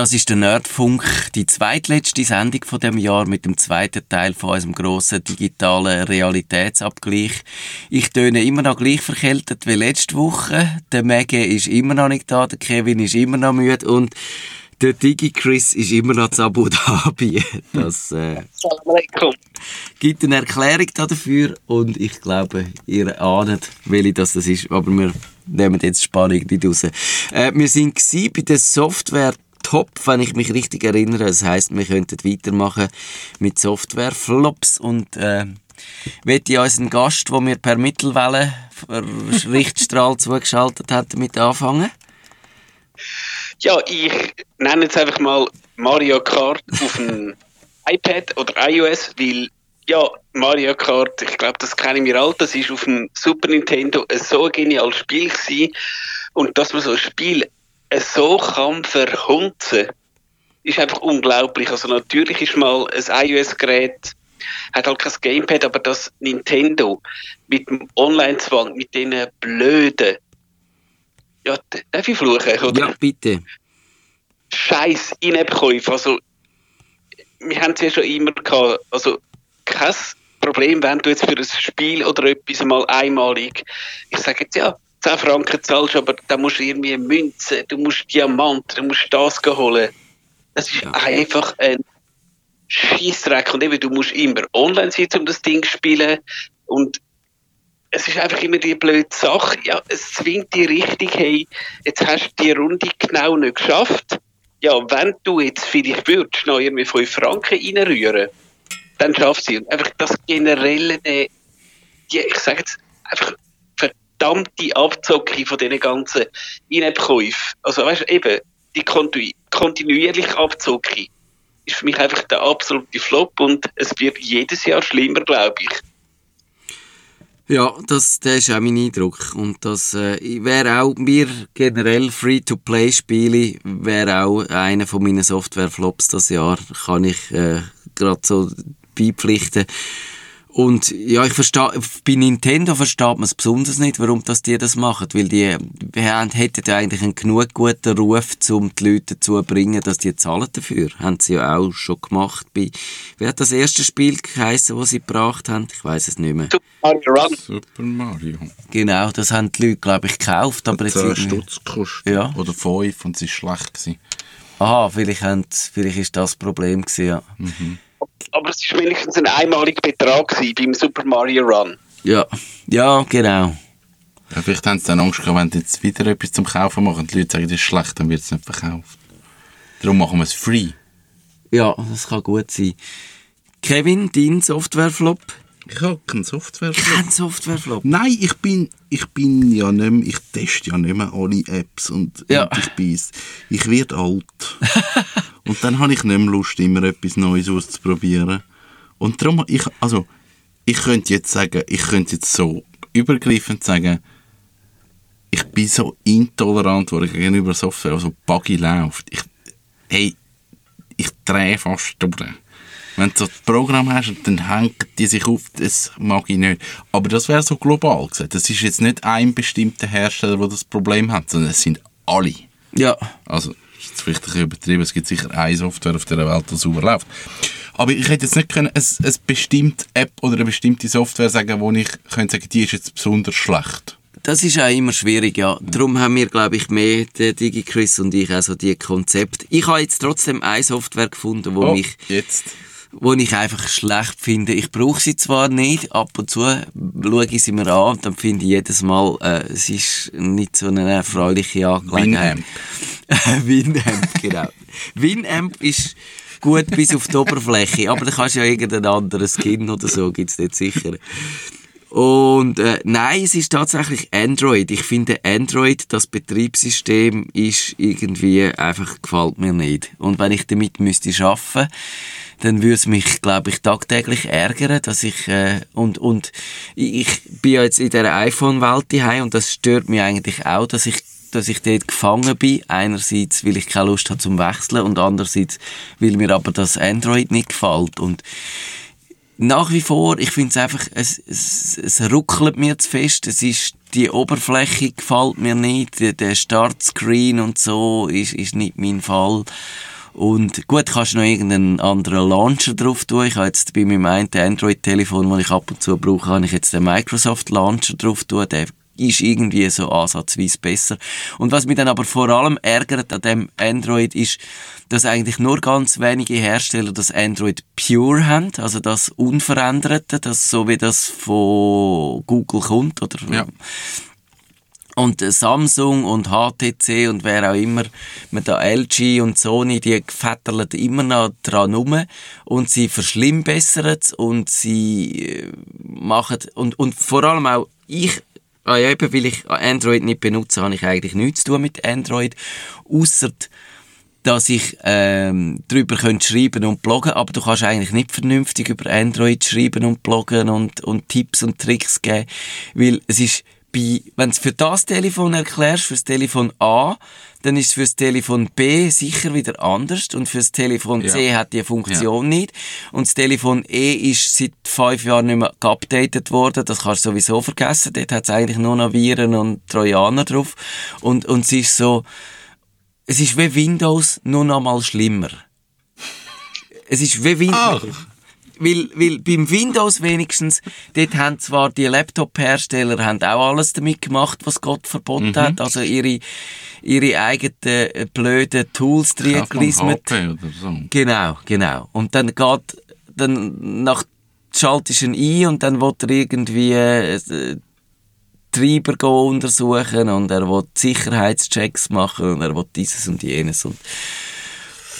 Das ist der Nerdfunk, die zweitletzte Sendung von dem Jahr mit dem zweiten Teil von unserem grossen digitalen Realitätsabgleich. Ich töne immer noch gleich verkältet wie letzte Woche. Der Maggie ist immer noch nicht da, der Kevin ist immer noch müde und der Digi-Chris ist immer noch zu Abu Dhabi. Das äh, gibt eine Erklärung dafür und ich glaube, ihr ahnt, welche das ist, aber wir nehmen jetzt Spannung nicht raus. Äh, wir sind bei der Software top, wenn ich mich richtig erinnere. Das heisst, wir könnten weitermachen mit Software-Flops und äh, möchte ich unseren Gast, den wir per Mittelwelle Richtstrahl zugeschaltet hat, damit anfangen? Ja, ich nenne jetzt einfach mal Mario Kart auf dem iPad oder iOS, weil ja, Mario Kart, ich glaube, das kennen wir alle, das ist auf dem Super Nintendo ein so geniales Spiel gewesen. Und dass man so ein Spiel so kann verhunzen, ist einfach unglaublich. Also natürlich ist mal ein iOS-Gerät hat halt kein Gamepad, aber das Nintendo mit dem Online-Zwang, mit diesen blöden ja, darf ich fluchen, oder? Ja, bitte. Scheiß In-App-Käufe. Also, wir haben es ja schon immer gehabt. Also, kein Problem, wenn du jetzt für ein Spiel oder etwas mal einmalig, ich sage jetzt ja, 10 Franken zahlst, aber da musst du irgendwie Münzen, du musst Diamant, du musst das holen. Das ist ja. einfach ein Scheißdreck. Und eben, du musst immer online sein, um das Ding zu spielen. Und es ist einfach immer die blöde Sache. Ja, es zwingt die richtig, hey, jetzt hast du die Runde genau nicht geschafft. Ja, wenn du jetzt vielleicht würdest, noch irgendwie 5 Franken reinrühren, dann schaffst du sie. Und einfach das generelle, die, ich sage jetzt, einfach verdammte Abzocke von diesen ganzen In-App-Käufen. Also, weißt du, eben, die kontinu kontinuierliche Abzocke ist für mich einfach der absolute Flop und es wird jedes Jahr schlimmer, glaube ich. Ja, das, das ist auch mein Eindruck. Und das äh, wäre auch mir generell Free-to-Play-Spiele wäre auch einer von meinen Software-Flops das Jahr. Kann ich äh, gerade so beipflichten. Und ja, ich verstehe, bei Nintendo versteht man es besonders nicht, warum das die das machen, weil die haben, hätten ja eigentlich einen genug guten Ruf, um die Leute dazu zu bringen, dass die zahlen dafür. Haben sie ja auch schon gemacht bei, wer hat das erste Spiel geheißen, das sie gebracht haben? Ich weiß es nicht mehr. Super Mario Run. Super Mario. Genau, das haben die Leute, glaube ich, gekauft, aber jetzt... Äh, Stutz gekostet. Ja. Oder fünf und es ist schlecht gewesen. Aha, vielleicht, haben, vielleicht ist das Problem gewesen, ja. Mhm aber es war wenigstens ein einmaliger Betrag gewesen beim Super Mario Run. Ja, ja, genau. Ja, vielleicht haben sie dann Angst gehabt, wenn sie jetzt wieder etwas zum Kaufen machen und die Leute sagen, das ist schlecht, dann wird es nicht verkauft. Darum machen wir es free. Ja, das kann gut sein. Kevin, dein Softwareflop? Ich habe keinen Softwareflop. Kein Softwareflop? Nein, ich bin, ich bin ja nicht mehr, ich teste ja nicht mehr alle Apps und, ja. und ich bin, ich werde alt. und dann habe ich nicht mehr Lust, immer etwas Neues auszuprobieren. Und darum, ich, also, ich könnte jetzt sagen, ich könnte jetzt so übergreifend sagen, ich bin so intolerant worden gegenüber Software, also Buggy läuft. Ich, hey, ich drehe fast durch. Wenn du so ein Programm hast und dann hängt die sich auf, das mag ich nicht. Aber das wäre so global gesagt. Das ist jetzt nicht ein bestimmter Hersteller, der das Problem hat, sondern es sind alle. Ja. Also, das ist vielleicht ein bisschen übertrieben. Es gibt sicher eine Software auf der Welt, die sauber läuft. Aber ich hätte jetzt nicht können, eine, eine bestimmte App oder eine bestimmte Software sagen, wo ich könnte sagen, die ist jetzt besonders schlecht. Das ist auch immer schwierig, ja. Darum haben wir, glaube ich, mehr, der DigiChris und ich, also die Konzepte. Ich habe jetzt trotzdem eine Software gefunden, wo oh, mich... jetzt wo ich einfach schlecht finde. Ich brauche sie zwar nicht, ab und zu schaue ich sie mir an und dann finde ich jedes Mal, äh, es ist nicht so eine erfreuliche Angelegenheit. Winamp. Winamp, genau. Winamp ist gut bis auf die Oberfläche, aber da kannst du ja irgendeinen anderen Skin oder so, gibt's nicht sicher. Und äh, nein, es ist tatsächlich Android. Ich finde Android, das Betriebssystem, ist irgendwie einfach gefällt mir nicht. Und wenn ich damit müsste schaffen, dann würde es mich, glaube ich, tagtäglich ärgern, dass ich äh, und und ich bin ja jetzt in der iPhone-Welt daheim und das stört mich eigentlich auch, dass ich dass ich dort gefangen bin. Einerseits, weil ich keine Lust habe zum Wechseln und andererseits, weil mir aber das Android nicht gefällt und nach wie vor, ich finde es einfach, es, es, es ruckelt mir zu fest. Es ist, die Oberfläche gefällt mir nicht. Der, Startscreen und so ist, ist nicht mein Fall. Und gut, kannst du noch irgendeinen anderen Launcher drauf tun. Ich habe jetzt bei meinem einen Android-Telefon, das ich ab und zu brauche, habe ich jetzt den Microsoft Launcher drauf tun. Der ist irgendwie so ansatzweise besser. Und was mich dann aber vor allem ärgert an dem Android ist, dass eigentlich nur ganz wenige Hersteller das Android Pure haben, also das Unveränderte, das so wie das von Google kommt oder Ja. und äh, Samsung und HTC und wer auch immer, mit da LG und Sony, die fetterlen immer noch dran rum und sie verschlimmbessern es und sie äh, machen, und, und vor allem auch ich, ah ja, eben, weil ich Android nicht benutze, habe ich eigentlich nichts zu tun mit Android, ausser dass ich ähm, darüber könnte schreiben und bloggen, aber du kannst eigentlich nicht vernünftig über Android schreiben und bloggen und, und Tipps und Tricks geben, weil es ist bei, wenn du es für das Telefon erklärst, fürs Telefon A, dann ist es fürs Telefon B sicher wieder anders und fürs Telefon C Ja. hat die Funktion nicht und das Telefon E ist seit fünf Jahren nicht mehr geupdatet worden, das kannst du sowieso vergessen, dort hat es eigentlich nur noch Viren und Trojaner drauf und, und es ist so, es ist wie Windows, nur noch mal schlimmer. Es ist wie Windows. Weil, weil beim Windows wenigstens, dort haben zwar die Laptop-Hersteller haben auch alles damit gemacht, was Gott verboten hat. Also ihre, ihre eigenen äh, blöden Tools drin gelismet. So. Genau, genau. Und dann geht, dann nach, schaltest du ihn ein und dann will er irgendwie äh, Treiber untersuchen und er will Sicherheitschecks machen und er will dieses und jenes und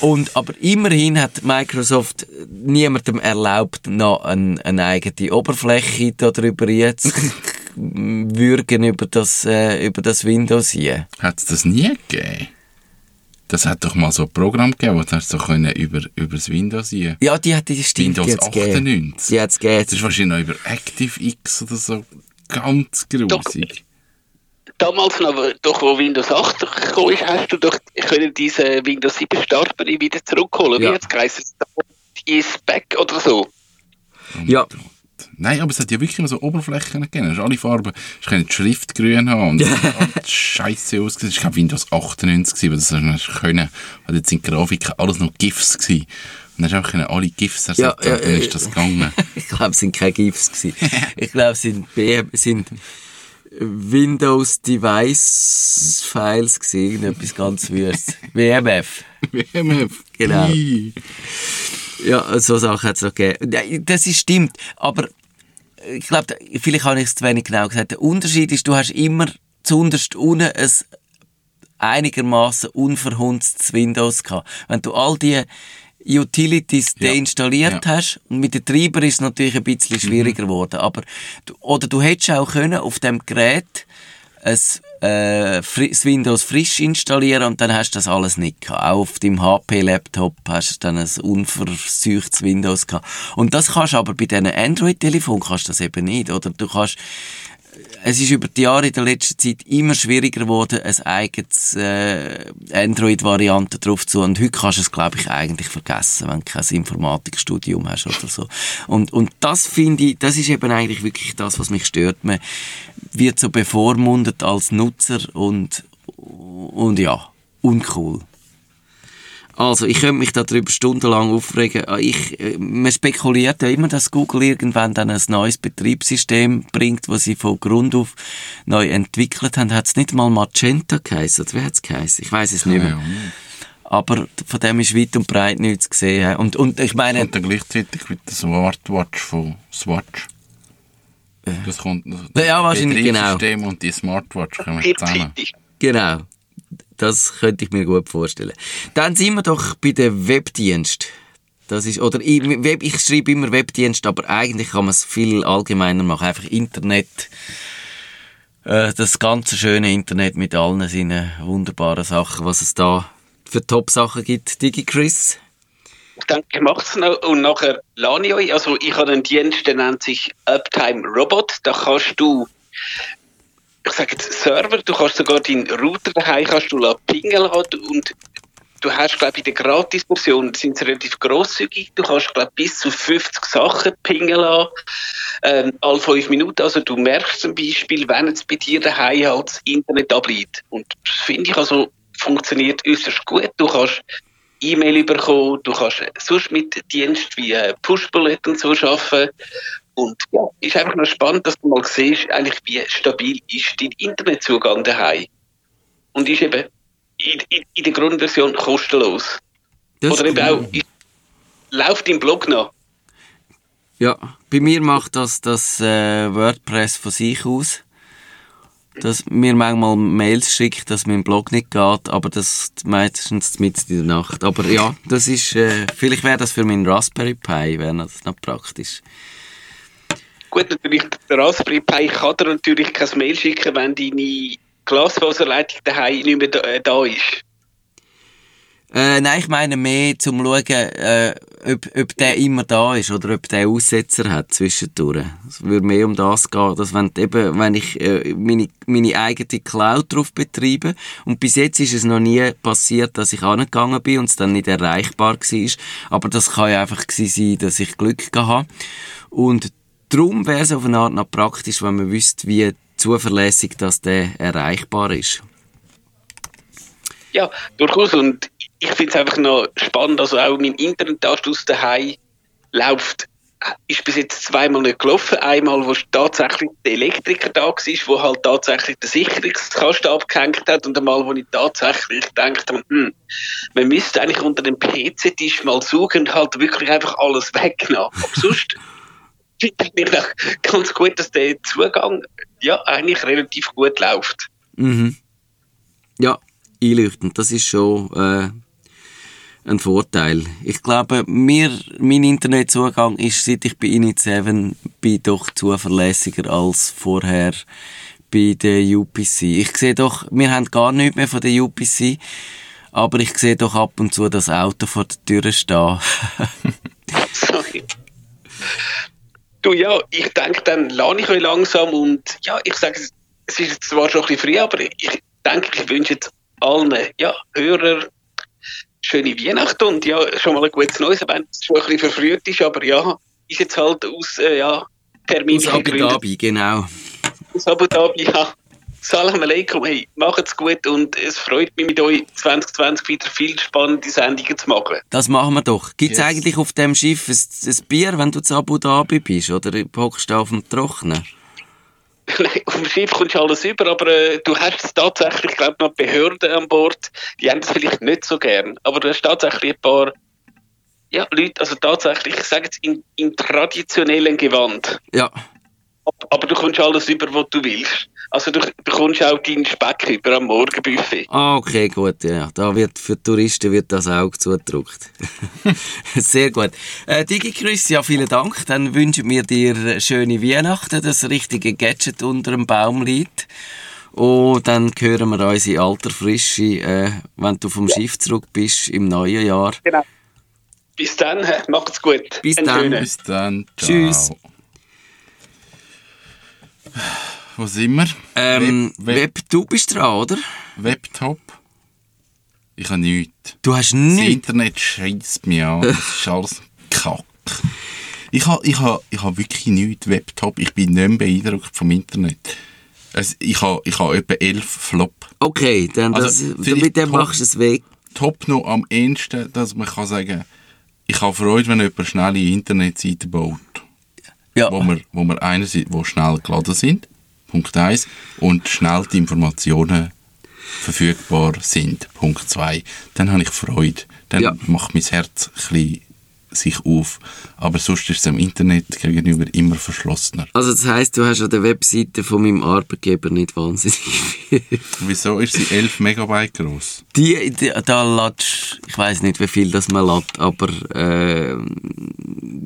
und, aber immerhin hat Microsoft niemandem erlaubt, noch eine, eine eigene Oberfläche darüber jetzt würgen über das, äh, über das Windows hier. Hat es das nie gegeben? Das hat doch mal so ein Programm gegeben, wo du hast so können über, über das Windows hier. Ja, die hat die stimmt, Windows die hat's gegeben. 98. Die hat's gegeben. Das ist wahrscheinlich noch über ActiveX oder so. Ganz grusig. Damals noch, doch, wo Windows 8 gekommen ist, hast du doch können diese Windows 7 Startmenü wieder zurückholen. Ja. Wie jetzt geheißen? Ist back oder so. Ja. Nein, aber es hat ja wirklich immer so Oberflächen gegeben. Du hast alle Farben, du können die Schrift grün haben und es hat scheiße ausgesehen. Ich glaube Windows 98 gewesen, weil das hast du können. Und jetzt sind die Grafiken alles noch GIFs gewesen. Und dann hast du einfach alle GIFs ersetzen, Ja, ja, dann ist das gegangen. Ich glaube, es sind keine GIFs gewesen. Ich glaube, es sind, sind Windows Device Files gewesen. Irgendetwas ganz wüstes. WMF. WMF. Genau. Ja, so Sachen hat es noch gegeben. Das ist, stimmt. Aber ich glaube, vielleicht habe ich es zu wenig genau gesagt. Der Unterschied ist, du hast immer zuunterst unten ein einigermaßen unverhunztes Windows gehabt. Wenn du all die Utilities Ja. deinstalliert Ja. hast, und mit den Treibern ist es natürlich ein bisschen schwieriger geworden, aber du, oder du hättest auch können auf dem Gerät ein, äh, das Windows frisch installieren und dann hast du das alles nicht gehabt. Auch auf deinem HP-Laptop hast du dann ein unverseuchtes Windows gehabt. Und das kannst du aber bei diesen Android-Telefonen kannst du das eben nicht, oder? Du kannst es ist über die Jahre in der letzten Zeit immer schwieriger geworden, ein eigenes äh, Android-Variante drauf zu und heute kannst du es, glaube ich, eigentlich vergessen, wenn du kein Informatikstudium hast oder so. Und, und das finde ich, das ist eben eigentlich wirklich das, was mich stört. Man wird so bevormundet als Nutzer und, und ja, uncool. Also, ich könnte mich darüber stundenlang aufregen. Ah, Ich, äh, man spekuliert ja immer, dass Google irgendwann dann ein neues Betriebssystem bringt, das sie von Grund auf neu entwickelt haben. Hat es nicht mal Magenta geheißen? Oder wie hat es geheißen? Ich weiß es nicht mehr. Ja, ja. Aber von dem ist weit und breit nichts gesehen. Und, und ich meine, Und dann gleichzeitig mit der Smartwatch von Swatch. Das kommt Ja, wahrscheinlich, genau. Betriebssystem und die Smartwatch kommen zusammen. Genau. Das könnte ich mir gut vorstellen. Dann sind wir doch bei den Webdienst. Das ist, oder ich, Web, ich schreibe immer Webdienst, aber eigentlich kann man es viel allgemeiner machen. Einfach Internet. Äh, das ganze schöne Internet mit allen seinen wunderbaren Sachen, was es da für Top-Sachen gibt. Digi Chris? Mache es noch und nachher lade ich euch. Also ich habe einen Dienst, der nennt sich Uptime Robot. Da kannst du, ich sage jetzt Server, du kannst sogar deinen Router daheim kannst du pingen lassen und du hast, glaube ich, in der Gratis-Version sind sie relativ grosszügig. Du kannst, glaube bis zu 50 Sachen pingen lassen, ähm, alle fünf Minuten. Also du merkst zum Beispiel, wenn jetzt bei dir daheim halt das Internet abliegt. Und das finde ich also funktioniert äußerst gut. Du kannst E-Mail bekommen, du kannst sonst mit Diensten wie äh, Push-Bullet und so arbeiten. Und ja, ist einfach noch spannend, dass du mal siehst, eigentlich, wie stabil ist dein Internetzugang daheim. Und ist eben in, in, in der Grundversion kostenlos. Das Oder eben auch, ist, läuft im Blog noch. Ja, bei mir macht das das äh, WordPress von sich aus. Dass mir manchmal Mails schickt, dass mein Blog nicht geht, aber das meistens mit in der Nacht. Aber ja, das ist, äh, vielleicht wäre das für meinen Raspberry Pi, wäre das noch praktisch. Gut, natürlich, der Raspberry Pi kann dir natürlich kein Mail schicken, wenn deine Glasfaserleitung daheim nicht mehr da, äh, da ist. Äh, nein, ich meine mehr zum Schauen, äh, ob, ob der immer da ist oder ob der Aussetzer hat zwischendurch. Es würde mehr um das gehen, dass wenn, eben, wenn ich äh, meine, meine eigene Cloud drauf betreibe und bis jetzt ist es noch nie passiert, dass ich angegangen bin und es dann nicht erreichbar war, aber das kann ja einfach sein, dass ich Glück habe. Und darum wäre es auf eine Art noch praktisch, wenn man wüsste, wie zuverlässig dass der erreichbar ist. Ja, durchaus. Und ich finde es einfach noch spannend, also auch mein Internetanschluss daheim läuft, ist bis jetzt zweimal nicht gelaufen. Einmal, wo tatsächlich der Elektriker da war, wo halt tatsächlich der Sicherungskasten abgehängt hat und einmal, wo ich tatsächlich gedacht habe, hm, man müsste eigentlich unter dem PC-Tisch mal suchen und halt wirklich einfach alles wegnehmen. Aber sonst finde ich auch ganz gut, dass der Zugang ja eigentlich relativ gut läuft. Mhm. Ja, einleuchtend. Das ist schon äh, ein Vorteil. Ich glaube, mir, mein Internetzugang ist, seit ich bei Init7 bin, doch zuverlässiger als vorher bei der UPC. Ich sehe doch, wir haben gar nichts mehr von der UPC, aber ich sehe doch ab und zu das Auto vor der Tür stehen. Sorry. Du, ja, ich denke, dann lerne ich euch langsam und ja, ich sage, es ist zwar schon ein bisschen früh, aber ich denke, ich wünsche jetzt allen ja, Hörern schöne Weihnachten und ja, schon mal ein gutes Neues, wenn es schon ein bisschen verfrüht ist, aber ja, ist jetzt halt aus äh, ja, Aus terminlichen Abu Gründen. Dhabi, genau. Aus Abu Dhabi, ja. Salam alaikum, hey, macht's gut und es freut mich mit euch 2020 wieder viel spannende Sendungen zu machen. Das machen wir doch. Gibt es Yes. eigentlich auf dem Schiff ein, ein Bier, wenn du zu Abu Dhabi bist? Oder hockst du auf dem Trocknen? Nein, auf dem Schiff kommst du alles über, aber äh, du hast jetzt tatsächlich, glaube noch Behörden an Bord, die haben das vielleicht nicht so gern, aber du hast tatsächlich ein paar ja, Leute, also tatsächlich, ich sage jetzt in, in traditionellen Gewand, Ja. Ab- aber du kommst alles über, was du willst. Also du bekommst auch deinen Speck über am Morgenbuffet. Ah, okay, gut, ja. Da wird, für Touristen wird das Auge zugedrückt. Sehr gut. Äh, Digi ja, vielen Dank. Dann wünschen wir dir schöne Weihnachten, das richtige Gadget unter dem Baum liegt. Und dann hören wir uns in alter Frische, äh, wenn du vom Schiff zurück bist, im neuen Jahr. Genau. Bis dann, macht's gut. Bis Einen dann. Bis dann. Ciao. Tschüss. Wo sind wir? Ähm, Web, Web, Web, du bist dran, oder? Webtop? Ich habe nichts. Du hast Das nichts. Internet scheißt mich an. Das ist alles Kack. Ich habe ich ha, ich ha wirklich nichts Webtop. Ich bin nicht beeindruckt vom Internet. Also ich habe ich ha etwa elf Flop. Okay, dann Also, das, vielleicht mit dem top. machst du es weg. Top noch am ehesten, dass man kann sagen ich habe Freude, wenn jemand schnelle Internetseiten baut. Ja. Wo wir, wo wir einerseits wo schnell geladen sind, Punkt 1, und schnell die Informationen verfügbar sind, Punkt 2. Dann habe ich Freude. Dann Ja. macht mein Herz ein bisschen sich auf. Aber sonst ist es am Internet gegenüber immer verschlossener. Also das heisst, du hast an der Webseite von meinem Arbeitgeber nicht wahnsinnig viel. Wieso ist sie 11 Megabyte groß? Die, die da latsch, ich weiß nicht, wie viel das man lädt, aber äh,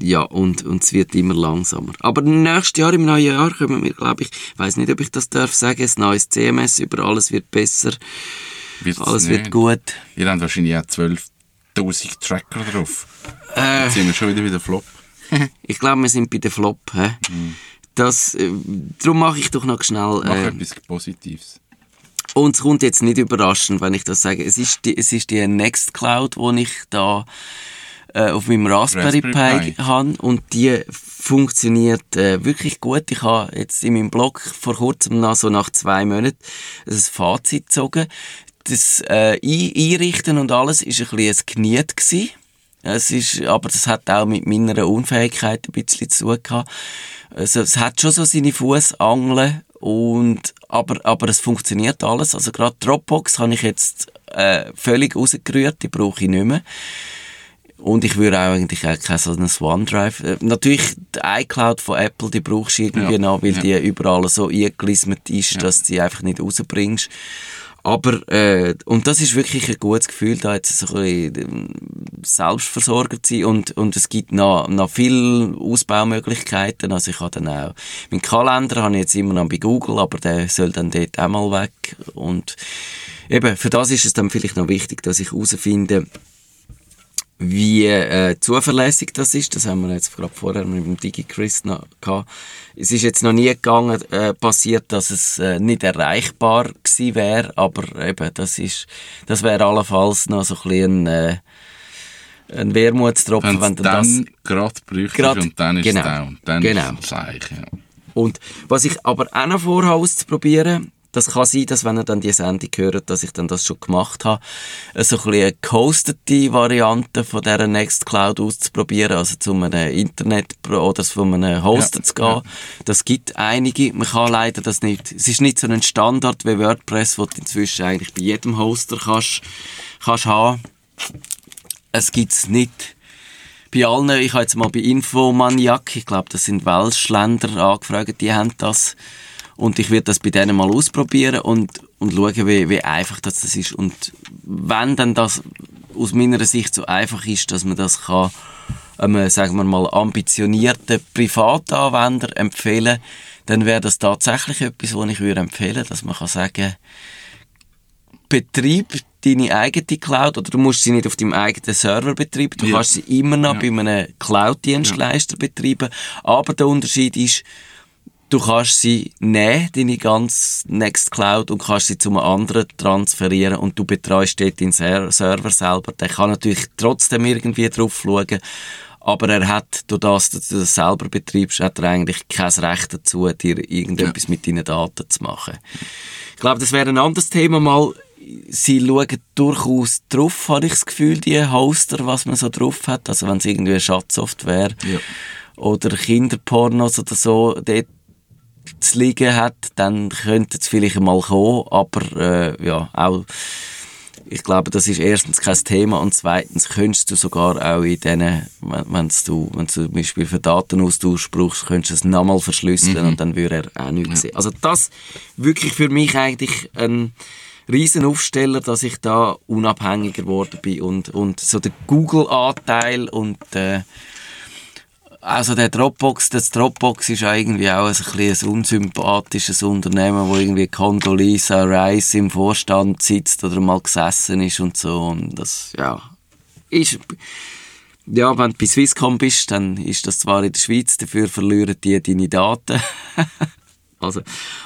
ja, und, und es wird immer langsamer. Aber nächstes Jahr, im neuen Jahr, kommen wir, glaube ich, ich weiß nicht, ob ich das darf sagen, ein neues CMS über alles wird besser, Wird's alles nicht? wird gut. Ihr habt wahrscheinlich auch 12.000 Tracker drauf. Äh, Jetzt sind wir schon wieder wieder Flop. ich glaube, wir sind bei der Flop. Hä? Das, äh, darum mache ich doch noch schnell. Mach Äh, etwas Positives. Und es kommt jetzt nicht überraschend, wenn ich das sage. Es ist die, es ist die Nextcloud, die ich da äh, auf meinem Raspberry, Raspberry Pi habe und die funktioniert äh, wirklich gut. Ich habe jetzt in meinem Blog vor kurzem noch so nach zwei Monaten ein Fazit gezogen. Das äh, Einrichten und alles ist ein bisschen ein Geniet gewesen. Es ist, aber das hat auch mit meiner Unfähigkeit ein bisschen zu tun. Also, es hat schon so seine Fußangeln und, aber, aber es funktioniert alles. Also gerade Dropbox habe ich jetzt äh, völlig rausgerührt, die brauche ich nicht mehr. Und ich würde auch eigentlich auch kein so ein OneDrive. Äh, natürlich, die iCloud von Apple, die brauchst du irgendwie ja, noch, weil ja. die überall so eingelismet ist, ja. dass du die einfach nicht rausbringst. Aber, äh, und das ist wirklich ein gutes Gefühl, da jetzt so ein bisschen ähm, Selbstversorger zu sein und, und es gibt noch, noch viele Ausbaumöglichkeiten. Also ich habe dann auch, meinen Kalender habe ich jetzt immer noch bei Google, aber der soll dann dort auch mal weg. Und eben, für das ist es dann vielleicht noch wichtig, dass ich herausfinde, wie äh, zuverlässig das ist, das haben wir jetzt gerade vorher mit dem DigiChris noch gehabt. Es ist jetzt noch nie gegangen, äh, passiert, dass es äh, nicht erreichbar gewesen wäre, aber eben, das ist, das wäre allenfalls noch so ein bisschen äh, ein Wermutstropfen, wenn du das gerade bräuchtest und dann ist genau, es down. Dann genau. ist es Seich, ja. Und was ich aber auch noch vorhabe auszuprobieren, das kann sein, dass wenn ihr dann die Sendung hört, dass ich dann das schon gemacht habe, so ein eine gehostete Variante von dieser Nextcloud auszuprobieren, also zu einem Internet oder zu einem Hoster ja, zu gehen. Ja. Das gibt einige. Man kann leider das nicht. Es ist nicht so ein Standard wie WordPress, wo du inzwischen eigentlich bei jedem Hoster kannst, kannst haben. Es gibt es nicht bei allen. Ich habe jetzt mal bei Infomaniac, ich glaube, das sind Welschländer angefragt, die haben das und ich werde das bei denen mal ausprobieren und, und schauen, wie, wie einfach das, das ist. Und wenn dann das aus meiner Sicht so einfach ist, dass man das kann, ähm, sagen wir mal, ambitionierten Privatanwender empfehlen, dann wäre das tatsächlich etwas, was ich würde empfehlen, dass man kann sagen, Betrieb deine eigene Cloud oder du musst sie nicht auf deinem eigenen Server betreiben, du ja. kannst sie immer noch ja. bei einem Cloud-Dienstleister ja. betreiben, aber der Unterschied ist, du kannst sie nehmen, deine ganze Nextcloud, und kannst sie zu einem anderen transferieren und du betreust dort den Server selber. Der kann natürlich trotzdem irgendwie drauf schauen, aber er hat, durch das, dass du das selber betreibst, hat er eigentlich kein Recht dazu, dir irgendetwas ja. mit deinen Daten zu machen. Ich glaube, das wäre ein anderes Thema mal. Sie schauen durchaus drauf, habe ich das Gefühl, die Hoster, was man so drauf hat. Also wenn es irgendwie eine Schatzsoftware ja. oder Kinderpornos oder so, dort zu liegen hat, dann könnte es vielleicht mal kommen, aber äh, ja, auch ich glaube, das ist erstens kein Thema und zweitens könntest du sogar auch in denen, wenn du, wenn du zum Beispiel für Datenaustausch brauchst, könntest du es nochmal verschlüsseln mhm. und dann würde er auch nichts ja. sehen. Also das wirklich für mich eigentlich ein riesen Aufsteller, dass ich da unabhängiger geworden bin und, und so der Google-Anteil und äh, also der Dropbox, das Dropbox ist irgendwie auch ein, ein, ein unsympathisches Unternehmen, wo irgendwie Condoleezza Rice im Vorstand sitzt oder mal gesessen ist und so. Und das, ja, ist, ja, wenn du bei Swisscom bist, dann ist das zwar in der Schweiz, dafür verlieren die deine Daten. also,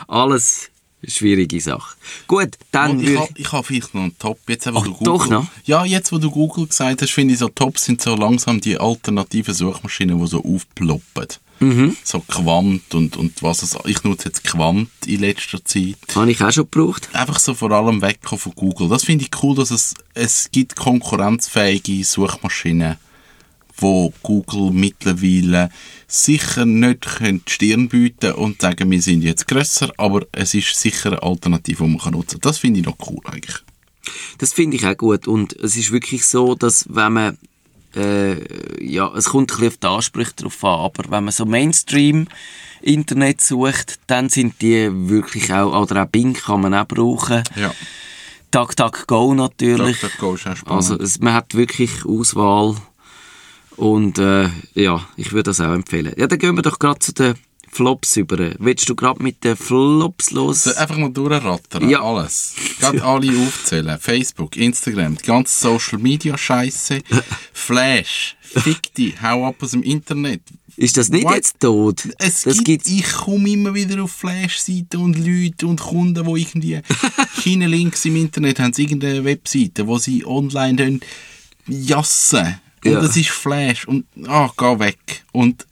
alles schwierige Sache. Gut, dann... ich habe ich hab vielleicht noch einen Top. Jetzt, wo Ach, du Google, doch noch? Ja, jetzt, wo du Google gesagt hast, finde ich so Top sind so langsam die alternativen Suchmaschinen, die so aufploppen. Mhm. So Quant und, und was es... Ich nutze jetzt Quant in letzter Zeit. Habe ich auch schon gebraucht. Einfach so vor allem weg von Google. Das finde ich cool, dass es, es gibt konkurrenzfähige Suchmaschinen wo Google mittlerweile sicher nicht die Stirn bieten und sagen, wir sind jetzt grösser, aber es ist sicher eine Alternative, die man nutzen kann. Das finde ich noch cool eigentlich. Das finde ich auch gut und es ist wirklich so, dass wenn man äh, ja, es kommt ein bisschen auf die Ansprüche drauf an, aber wenn man so Mainstream Internet sucht, dann sind die wirklich auch, oder auch Bing kann man auch brauchen. Ja. DuckDuckGo natürlich. DuckDuckGo ist auch spannend. Also es, man hat wirklich Auswahl und äh, ja, ich würde das auch empfehlen. Ja, dann gehen wir doch gerade zu den Flops über. Willst du gerade mit den Flops los? So, einfach mal durchrattern. Ja. Alles. Gerade alle aufzählen. Facebook, Instagram, die ganze Social Media Scheiße. Flash. Fick dich. Hau ab aus dem Internet. Ist das nicht What? jetzt tot? Es das gibt, gibt's. ich komme immer wieder auf Flash-Seiten und Leute und Kunden, die irgendwie keine Links im Internet haben, sie irgendeine Webseite, wo sie online jassen. Und Ja. das ist Flash. Und, ah, geh weg. Und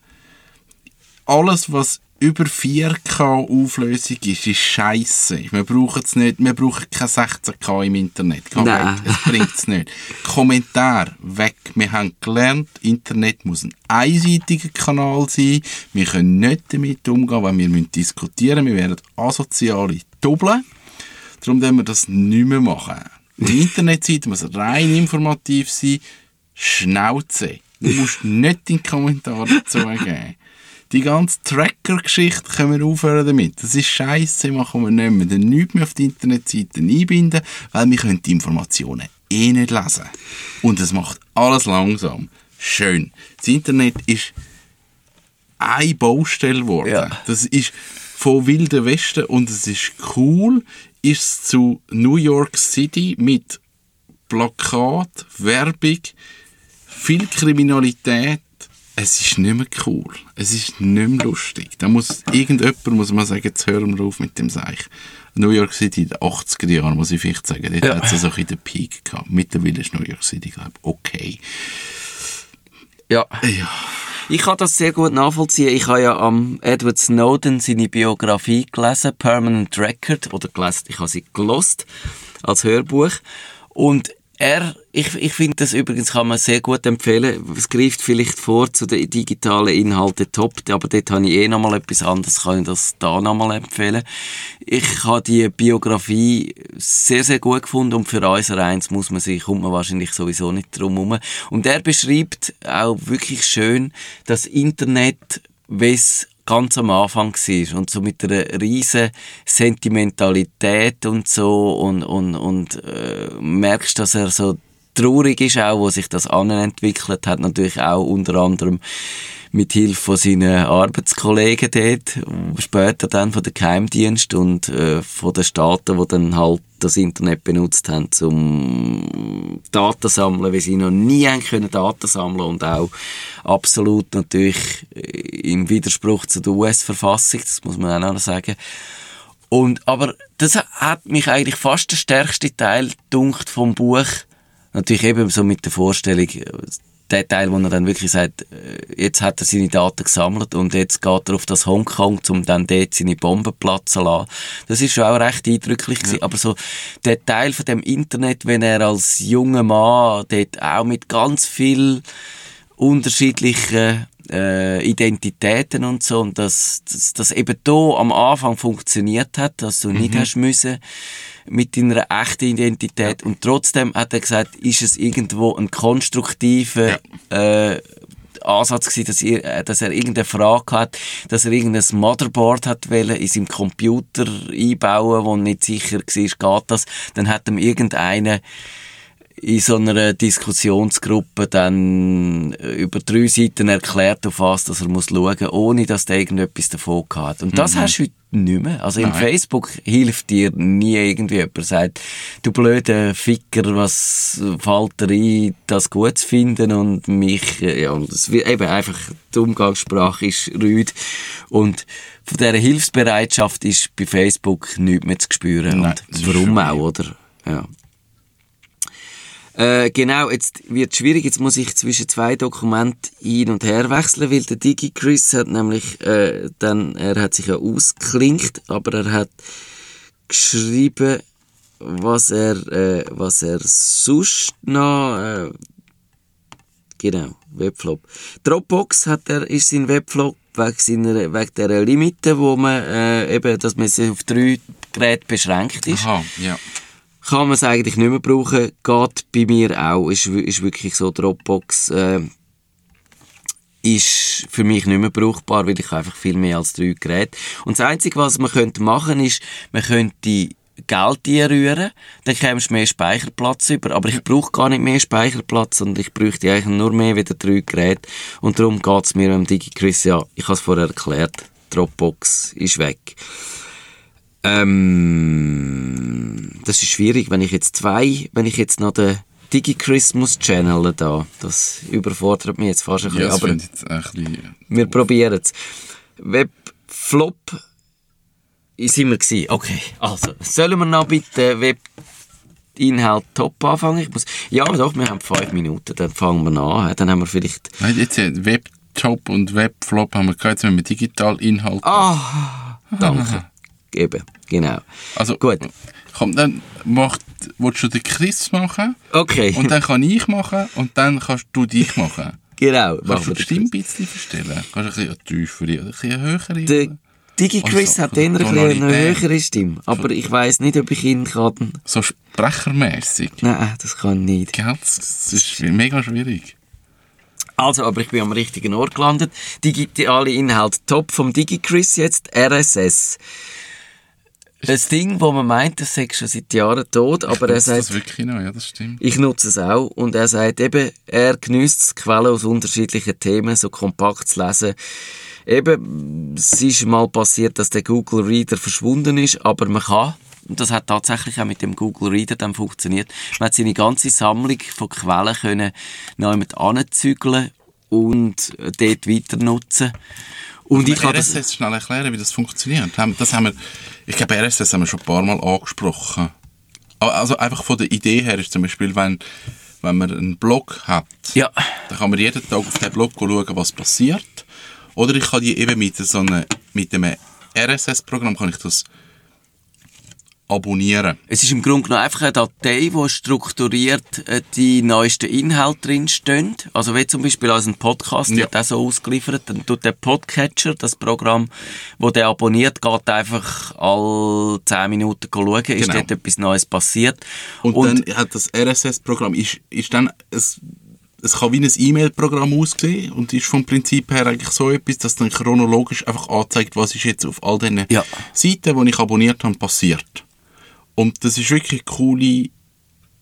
alles, was über 4K Auflösung ist, ist scheiße. Wir brauchen es nicht, wir brauchen kein 16K im Internet. Geh Nein. weg. Es bringt es nicht. Kommentar weg. Wir haben gelernt, Internet muss ein einseitiger Kanal sein. Wir können nicht damit umgehen, weil wir müssen diskutieren. Wir werden asoziale Doppeln. Darum werden wir das nicht mehr machen. Die Internetseite muss rein informativ sein. Schnauze. Du musst nicht in die Kommentare dazu geben. Die ganze Tracker-Geschichte können wir aufhören damit. Das ist scheiße, machen wir nicht mehr. Dann nichts mehr auf die Internetseite einbinden, weil wir können die Informationen eh nicht lesen. Und es macht alles langsam. Schön. Das Internet ist eine Baustelle geworden. Ja. Das ist von Wilden Westen und es ist cool, ist es zu New York City mit Plakat, Werbung, viel Kriminalität. Es ist nicht mehr cool. Es ist nicht mehr lustig. Da muss irgendjemand muss man sagen, jetzt hören wir auf mit dem Seich. New York City in den 80er Jahren, muss ich vielleicht sagen. Dort Ja. hat es so ein den Peak gehabt. Mittlerweile ist New York City, glaube ich, okay. Ja. Ja. Ich kann das sehr gut nachvollziehen. Ich habe ja am Edward Snowden seine Biografie gelesen, Permanent Record, oder gelesen, ich habe sie gelost als Hörbuch. Und er, ich, ich finde das übrigens kann man sehr gut empfehlen. Es greift vielleicht vor zu den digitalen Inhalten top, aber dort habe ich eh nochmal etwas anderes, kann ich das da nochmal empfehlen. Ich habe die Biografie sehr, sehr gut gefunden und für unser eins muss man sich, kommt man wahrscheinlich sowieso nicht drum herum. Und er beschreibt auch wirklich schön das Internet, wie es ganz am Anfang war und so mit einer riesen Sentimentalität und so und, und, und äh, merkst, dass er so traurig ist auch, wo sich das entwickelt hat, natürlich auch unter anderem mit Hilfe von seinen Arbeitskollegen dort, später dann von der Geheimdienst und äh, von den Staaten, die dann halt das Internet benutzt haben, zum Daten sammeln, wie sie noch nie haben können Daten sammeln und auch absolut natürlich äh, im Widerspruch zu der US-Verfassung, das muss man auch noch sagen. Und, aber das hat mich eigentlich fast der stärkste Teil dunkt vom Buch. Natürlich eben so mit der Vorstellung, äh, der Teil, wo er dann wirklich sagt, äh, jetzt hat er seine Daten gesammelt und jetzt geht er auf das Hongkong, um dann dort seine Bomben platzen zu lassen. Das ist schon auch recht eindrücklich gewesen. Aber so der Teil von dem Internet, wenn er als junger Mann dort auch mit ganz viel unterschiedlichen äh, Identitäten und so und dass das, das eben da am Anfang funktioniert hat, dass du nicht hast müssen mit deiner echten Identität. Und trotzdem hat er gesagt, ist es irgendwo ein konstruktiver äh, Ansatz gewesen, dass er, äh, dass er irgendeine Frage hat, dass er irgendein Motherboard hat wollen, in seinem Computer einbauen, wo nicht sicher war, geht das, dann hat ihm irgendeine in so einer Diskussionsgruppe dann äh, über drei Seiten erklärt, auf was dass er muss schauen muss, ohne dass der irgendetwas davon hat. Und das hast du heute nicht mehr. Also im Nein. Facebook hilft dir nie irgendwie jemand, sagt, du blöder Ficker, was fällt dir ein, das gut zu finden und mich, äh, ja, und wird eben einfach, die Umgangssprache ist rüd und von dieser Hilfsbereitschaft ist bei Facebook nichts mehr zu spüren. Nein, und warum auch, oder? Ja. Äh, genau, jetzt wird schwierig. Jetzt muss ich zwischen zwei Dokumenten hin und her wechseln, weil der Digi Chris hat nämlich äh, dann, er hat sich ja ausklinkt, aber er hat geschrieben, was er, äh, was er sonst noch, äh, genau, Webflop. Dropbox hat er, ist sein Webflop wegen seiner, wegen der Limite, wo man, äh, eben, dass man sich auf drei Geräte beschränkt ist Aha, ja. Kann man es eigentlich nicht mehr brauchen. Geht bei mir auch. Ist, ist wirklich so, Dropbox äh, ist für mich nicht mehr brauchbar, weil ich einfach viel mehr als drei Geräte. Und das Einzige, was man könnte machen, ist, man könnte Geld einrühren, dann kämst du mehr Speicherplatz über. Aber ich brauche gar nicht mehr Speicherplatz und ich bräuchte eigentlich nur mehr wieder drei Geräte. Und darum geht es mir am DigiChris, ja, ich habe es vorher erklärt, Dropbox ist weg. Ähm, das ist schwierig, wenn ich jetzt zwei, wenn ich jetzt noch den Digi-Christmas Channel da, das überfordert mich jetzt fast ein bisschen. Ja, aber jetzt ein bisschen... wir probieren es. Webflop sind wir gewesen. Okay, also, sollen wir noch bitte Webinhalt top anfangen? Ich muss, ja, doch, wir haben fünf Minuten, dann fangen wir an. Dann haben wir vielleicht... Nein, jetzt Webtop und Webflop haben wir gehabt, jetzt haben wir Digitalinhalt. Ah, danke. Eben, genau. Also, Gut. Komm, dann macht, willst du den Chris machen Okay, und dann kann ich machen und dann kannst du dich machen. genau. Kannst du die Stimme ein bisschen verstellen? Kannst du ein bisschen tiefere oder ein bisschen höhere? Der Digi-Quiz Also, hat eher bisschen eine höhere Stimme, aber ich weiss nicht, ob ich ihn kann... So sprechermässig. Nein, das kann ich nicht. Gell? Das das ist mega schwierig. Also, aber ich bin am richtigen Ort gelandet. Digitale Inhalt top vom DigiChris jetzt, RSS. Das Ding, wo man meint, das sei schon seit Jahren tot, aber er Nutzt das sagt, wirklich noch? Ja, das stimmt. ich nutze es auch. Und er sagt eben, er genießt es, Quellen aus unterschiedlichen Themen so kompakt zu lesen. Eben, es ist mal passiert, dass der Google Reader verschwunden ist, aber man kann, und das hat tatsächlich auch mit dem Google Reader dann funktioniert, man hat seine ganze Sammlung von Quellen können noch jemand anzügeln und dort weiter nutzen. Und ich Kann habe das, RSS schnell erklären, wie das funktioniert? Das haben wir, ich glaube, RSS haben wir schon ein paar Mal angesprochen. Also einfach von der Idee her ist zum Beispiel, wenn, wenn man einen Blog hat, ja, dann kann man jeden Tag auf den Blog schauen, was passiert. Oder ich kann die eben mit so einem, mit einem RSS-Programm kann ich das abonnieren. Es ist im Grunde genommen einfach eine Datei, wo strukturiert äh, die neuesten Inhalte drinstehen. Also wie zum Beispiel als ein Podcast Ja. wird auch so ausgeliefert, dann tut der Podcatcher, das Programm, wo der abonniert, geht einfach alle 10 Minuten schauen, ist Genau. dort etwas Neues passiert. Und, dann hat das RSS-Programm, ist, ist dann, es, es kann wie ein E-Mail-Programm aussehen und ist vom Prinzip her eigentlich so etwas, dass dann chronologisch einfach anzeigt, was ist jetzt auf all diesen Ja. Seiten, die ich abonniert habe, passiert. Und das ist wirklich eine coole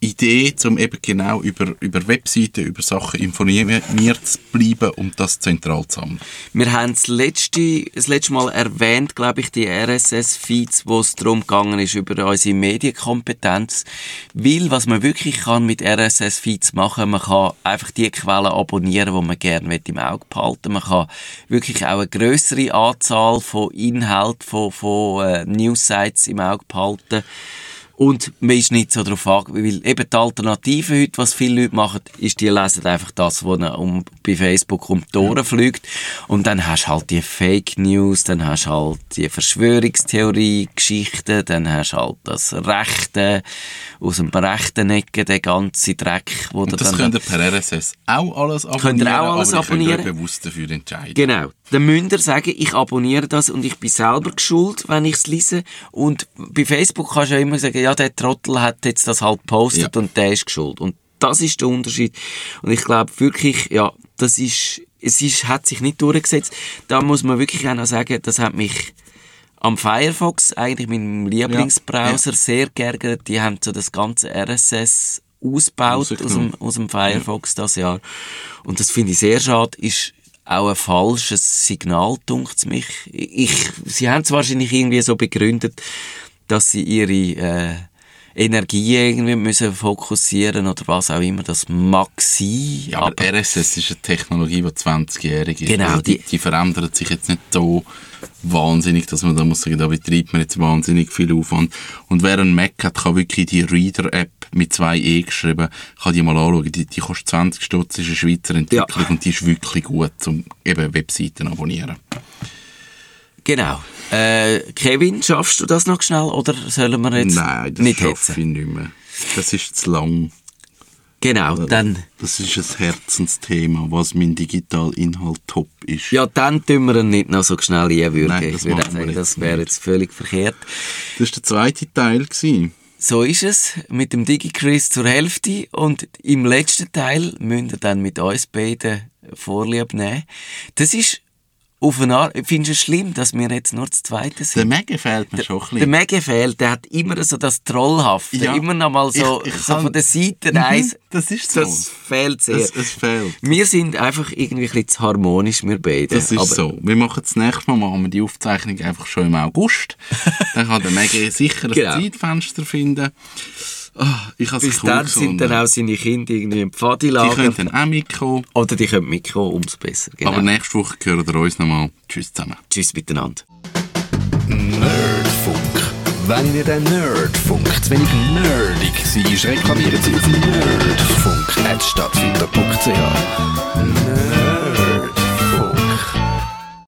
Idee, um eben genau über, über Webseiten, über Sachen informiert zu bleiben und das zentral zu sammeln. Wir haben das letzte, das letzte Mal erwähnt, glaube ich, die RSS-Feeds, wo es darum gegangen ist, über unsere Medienkompetenz. Weil, was man wirklich kann mit RSS-Feeds machen, man kann einfach die Quellen abonnieren, die man gerne im Auge behalten Man kann wirklich auch eine grössere Anzahl von Inhalten, von, von äh, News-Sites im Auge behalten. Und man ist nicht so darauf angewiesen, weil eben die Alternative heute, was viele Leute machen, ist, die lesen einfach das, was um, bei Facebook um die Ohren fliegt. Und dann hast du halt die Fake News, dann hast du halt die Verschwörungstheorie-Geschichten, dann hast du halt das Rechte, aus dem rechten Ecke, den ganzen Dreck, wo Und das dann... könnt ihr per RSS auch alles abonnieren, Könnt ihr auch alles aber abonnieren? bewusst dafür entscheiden. Genau. Dann müsst ihr sagen, ich abonniere das und ich bin selber geschult, wenn ich es lese. Und bei Facebook kannst du ja immer sagen, ja, der Trottel hat jetzt das halt gepostet Ja. und der ist geschult. Und das ist der Unterschied. Und ich glaube wirklich, ja, das ist, es ist, hat sich nicht durchgesetzt. Da muss man wirklich auch noch sagen, das hat mich am Firefox, eigentlich meinem Lieblingsbrowser, sehr geärgert. Die haben so das ganze RSS ausgebaut aus dem, aus dem Firefox das Jahr. Und das finde ich sehr schade. Ist auch ein falsches Signal, dunkt mich. Ich, sie haben es wahrscheinlich irgendwie so begründet, dass sie ihre äh, Energie irgendwie müssen fokussieren oder was auch immer das mag sein. Ja, aber, RSS ist eine Technologie, die 20-jährig ist. Genau, Also die, die- die verändert sich jetzt nicht so wahnsinnig, dass man da muss sagen, da betreibt man jetzt wahnsinnig viel Aufwand. Und wer einen Mac hat, kann wirklich die Reader-App mit zwei E geschrieben, kann die mal anschauen. Die, die kostet 20 Stutz, ist eine Schweizer Entwicklung Ja. und die ist wirklich gut, um eben Webseiten abonnieren. Genau. Äh, Kevin, schaffst du das noch schnell oder sollen wir jetzt Nein, das nicht schaffe ich nicht mehr. Das ist zu lang. Genau, dann, Das ist ein Herzensthema, was mein Digitalinhalt top ist. ja, dann tun wir ihn nicht noch so schnell einwürgen. Nein, Ich das wir sagen, das wäre nicht. jetzt völlig verkehrt. Das war der zweite Teil. Gewesen. So ist es mit dem DigiChris zur Hälfte und im letzten Teil müsst ihr dann mit uns beiden Vorlieb nehmen. Das ist auf eine Art, findest du es schlimm, dass wir jetzt nur das Zweite sind? Der Mege fehlt mir schon ein bisschen. Der Mege fehlt, der hat immer so das Trollhafte, Ja. immer noch mal so, Ich- ich so kann- von der Seite Mhm, eins. das ist so. Das fehlt sehr. Es, es fehlt. wir sind einfach irgendwie ein bisschen zu harmonisch, wir beide. Das ist Aber so. Wir machen das nächste Mal machen wir die Aufzeichnung einfach schon im August. Dann kann der Mege sicher ein Genau. Zeitfenster finden. Ah, ich habe Bis cool dann sind dann gefunden. auch seine Kinder irgendwie im Die Pfadilager. können dann auch mitkommen. Oder die können mitkommen, umso besser. Genau. Aber nächste Woche hören wir uns nochmal. Tschüss zusammen. Tschüss miteinander. Nerdfunk. Wenn ihr den Nerdfunk zu wenig nerdig seid, reklamiert sie auf nerdfunk.net stattfinder.ch.